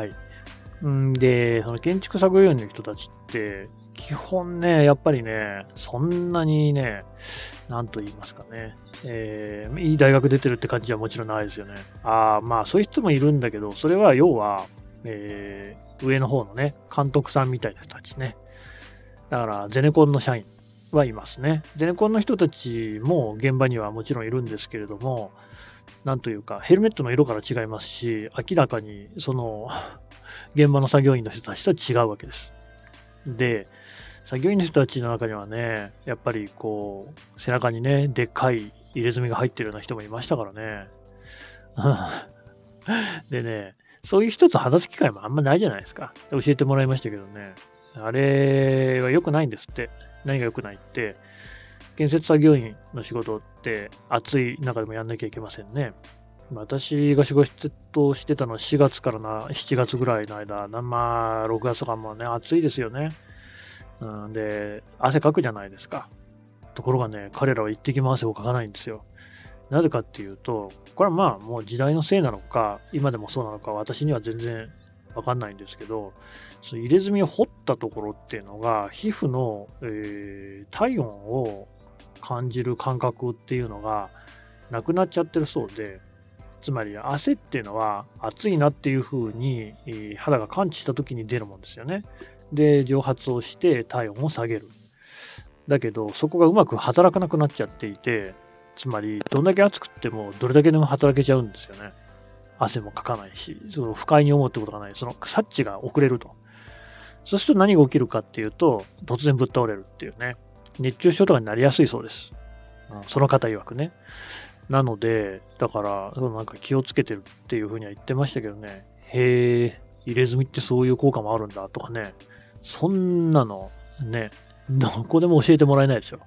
はい。んで、その建築作業員の人たちって、基本ね、やっぱりね、そんなにね、なんと言いますかね、えーいい大学出てるって感じはもちろんないですよね。ああ、まあそういう人もいるんだけど、それは要は、えー上の方のね、監督さんみたいな人たちね。だから、ゼネコンの社員はいますね。ゼネコンの人たちも現場にはもちろんいるんですけれども、なんというか、ヘルメットの色から違いますし、明らかにその現場の作業員の人たちとは違うわけです。で、作業員の人たちの中にはね、やっぱりこう、背中にね、でっかい入れ墨が入ってるような人もいましたからね。でね、そういう人と話す機会もあんまないじゃないですか。教えてもらいましたけどね。あれは良くないんですって。何が良くないって、建設作業員の仕事って暑い中でもやんなきゃいけませんね。私が仕事してたのは4月からな7月ぐらいの間、まあ6月とかもね、暑いですよね。うん、で、汗かくじゃないですか。ところがね、彼らは一滴も汗をかかないんですよ。なぜかっていうと、これはまあもう時代のせいなのか、今でもそうなのか、私には全然わかんないんですけど、その入れ墨を掘ったところっていうのが、皮膚の、えー体温を感じる感覚っていうのがなくなっちゃってるそうで、つまり汗っていうのは暑いなっていう風に肌が感知した時に出るもんですよね。で、蒸発をして体温を下げる。だけど、そこがうまく働かなくなっちゃっていて、つまり、どんだけ暑くっても、どれだけでも働けちゃうんですよね。汗もかかないし、その不快に思うってことがない。その察知が遅れると。そうすると何が起きるかっていうと、突然ぶっ倒れるっていうね。熱中症とかになりやすいそうです。うんその方曰くね。なので、だから、なんか気をつけてるっていうふうには言ってましたけどね。へえ、入れ墨ってそういう効果もあるんだとかね。そんなの、ね、どこでも教えてもらえないですよ。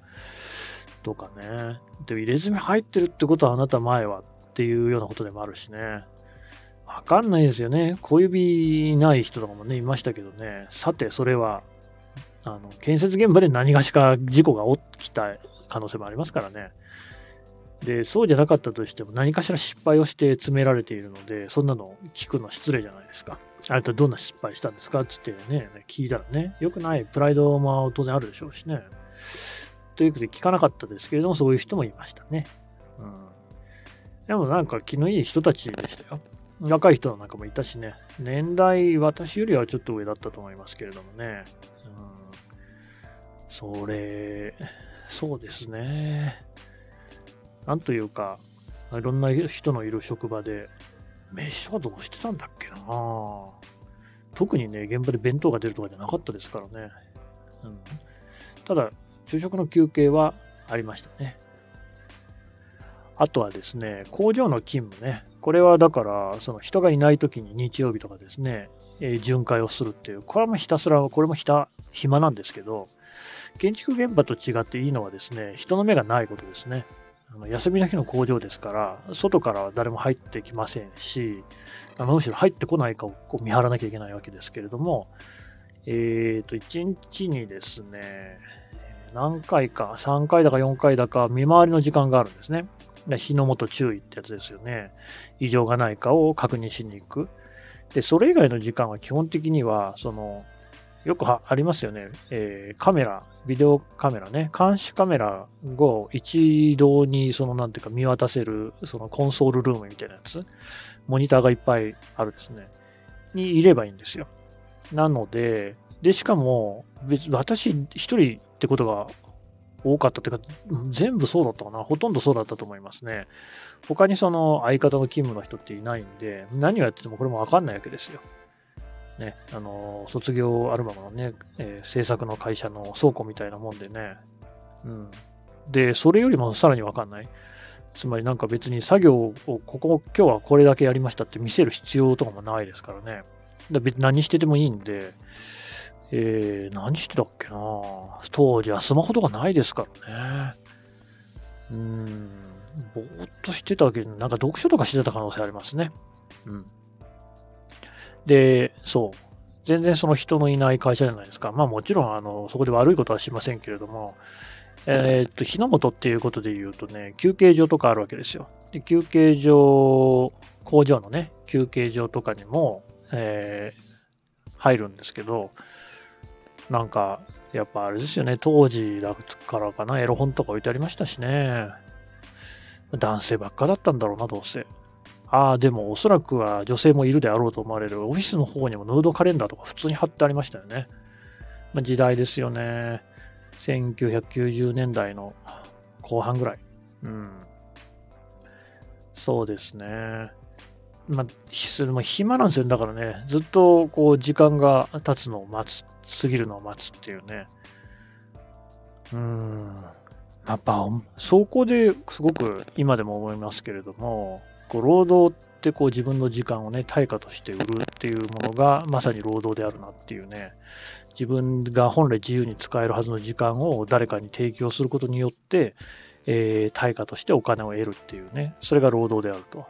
とかね。でも入れ墨入ってるってことはあなた前はっていうようなことでもあるしね。わかんないですよね。小指ない人とかもね、いましたけどね。さて、それは、あの、建設現場で何がしか事故が起きた可能性もありますからね。で、そうじゃなかったとしても何かしら失敗をして詰められているので、そんなの聞くの失礼じゃないですか。あなたどんな失敗したんですか？って言ってね、聞いたらね、良くないプライドも当然あるでしょうしね。ということで聞かなかったですけれども、そういう人もいましたね。うん。でもなんか気のいい人たちでしたよ。若い人なんかもいたしね。年代、私よりはちょっと上だったと思いますけれどもね。うん、それ、そうですね。なんというか、いろんな人のいる職場で、飯はどうしてたんだっけな特にね、現場で弁当が出るとかじゃなかったですからね。うん、ただ、昼食の休憩はありましたね。あとはですね、工場の勤務ね。これはだから、その人がいない時に日曜日とかですね、えー巡回をするっていう、これもひたすら、これもひた、暇なんですけど、建築現場と違っていいのはですね、人の目がないことですね。あの休みの日の工場ですから、外からは誰も入ってきませんし、あのむしろ入ってこないかをこう見張らなきゃいけないわけですけれども、えっ、と、1日にですね、何回か、3回だか4回だか見回りの時間があるんですね。で日の元注意ってやつですよね。異常がないかを確認しに行く。で、それ以外の時間は基本的には、その、よくありますよね、えーカメラ、ビデオカメラね、監視カメラを一堂に、その、なんていうか、見渡せる、そのコンソールルームみたいなやつ、モニターがいっぱいあるですね、にいればいいんですよ。なので、で、しかも、別私一人ってことが多かったっていうか、全部そうだったかな。ほとんどそうだったと思いますね。他にその相方の勤務の人っていないんで、何をやっててもこれもわかんないわけですよ。ね、あの、卒業アルバムのね、えー制作の会社の倉庫みたいなもんでね。うん。で、それよりもさらにわかんない。つまりなんか別に作業を、ここ、今日はこれだけやりましたって見せる必要とかもないですからね。だ別に何しててもいいんで、えー、何してたっけな当時はスマホとかないですからね。うーん、ぼーっとしてたけど、なんか読書とかしてた可能性ありますね。うん。で、そう。全然その人のいない会社じゃないですか。まあもちろん、あの、そこで悪いことはしませんけれども、えーっと、日の本っていうことで言うとね、休憩所とかあるわけですよ。で休憩所、工場のね、休憩所とかにも、えー、入るんですけど、なんか、やっぱあれですよね、当時だからかな、エロ本とか置いてありましたしね。男性ばっかだったんだろうな、どうせ。ああ、でもおそらくは女性もいるであろうと思われるオフィスの方にもヌードカレンダーとか普通に貼ってありましたよね。まあ、時代ですよね。1990年代の後半ぐらい。うん。そうですね。まあ、暇なんですよ。だからね、ずっとこう時間が経つのを待つ、過ぎるのを待つっていうね。うん。やっぱ、そこですごく今でも思いますけれども、こう労働ってこう自分の時間をね、対価として売るっていうものがまさに労働であるなっていうね、自分が本来自由に使えるはずの時間を誰かに提供することによって、えー、対価としてお金を得るっていうね、それが労働であると。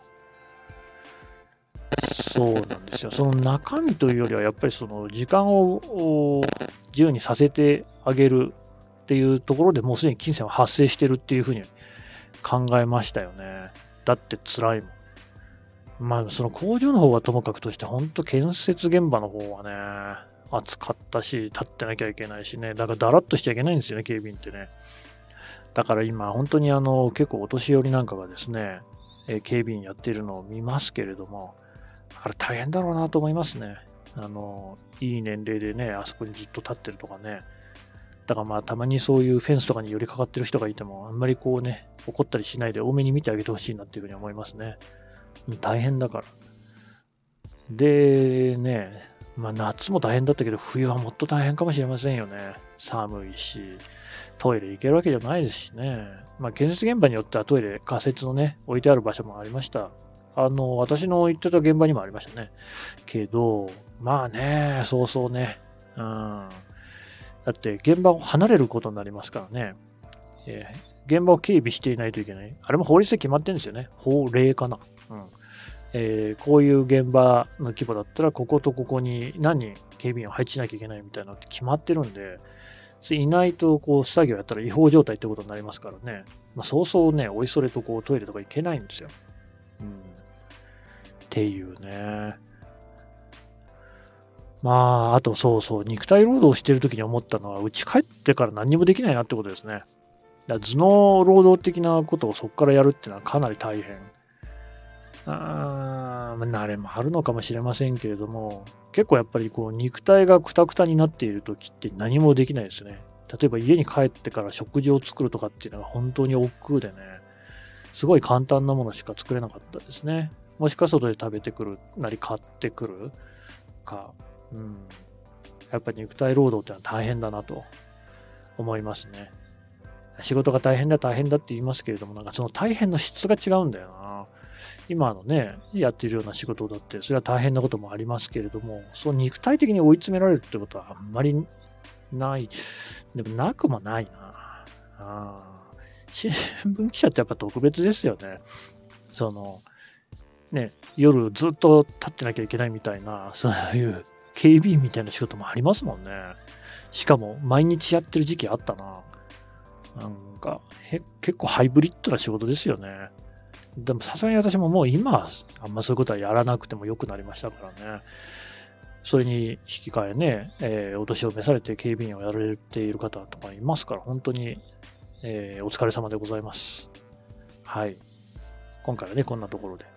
そうなんですよ。その中身というよりは、やっぱりその時間を自由にさせてあげるっていうところでもうすでに金銭は発生してるっていうふうに考えましたよね。だって辛いもん。まあ、その工場の方はともかくとして、本当建設現場の方はね、暑かったし、立ってなきゃいけないしね、だからだらっとしちゃいけないんですよね、警備員ってね。だから今、本当にあの、結構お年寄りなんかがですね、え警備員やってるのを見ますけれども、あれ大変だろうなと思いますね。あの、いい年齢でね、あそこにずっと立ってるとかね。だからまあ、たまにそういうフェンスとかに寄りかかってる人がいても、あんまりこうね、怒ったりしないで多めに見てあげてほしいなっていうふうに思いますね。大変だから。で、ね、まあ夏も大変だったけど、冬はもっと大変かもしれませんよね。寒いし、トイレ行けるわけじゃないですしね。まあ建設現場によってはトイレ仮設のね、置いてある場所もありました。あの、私の行ってた現場にもありましたね。けど、まあね、そうそうね。うん。だって現場を離れることになりますからね。えー、現場を警備していないといけない。あれも法律で決まってるんですよね。法令かな。うん。えー、こういう現場の規模だったら、こことここに何人警備員を配置しなきゃいけないみたいなのって決まってるんで、いないとこう作業やったら違法状態ってことになりますからね。まあ、そうそうね、おいそれとこうトイレとか行けないんですよ。ていうね。まあ、あとそうそう、肉体労働してる時に思ったのは、家帰ってから何もできないなってことですね。だ頭脳労働的なことをそこからやるっていうのはかなり大変。あ慣れもあるのかもしれませんけれども、結構やっぱりこう肉体がくたくたになっている時って何もできないですね。例えば家に帰ってから食事を作るとかっていうのが本当に億劫でね、すごい簡単なものしか作れなかったですね。もしくは外で食べてくるなり買ってくるか、うん。やっぱり肉体労働ってのは大変だなと思いますね。仕事が大変だ大変だって言いますけれども、なんかその大変の質が違うんだよな。今のね、やってるような仕事だって、それは大変なこともありますけれども、そう肉体的に追い詰められるってことはあんまりない。でもなくもないな。あ新聞記者ってやっぱ特別ですよね。その、ね、夜ずっと立ってなきゃいけないみたいな、そういう警備員みたいな仕事もありますもんね。しかも毎日やってる時期あったな。なんか、結構ハイブリッドな仕事ですよね。でもさすがに私ももう今、あんまそういうことはやらなくても良くなりましたからね。それに引き換えね、えー、お年を召されて警備員をやられている方とかいますから、本当に、えー、お疲れ様でございます。はい。今回はね、こんなところで。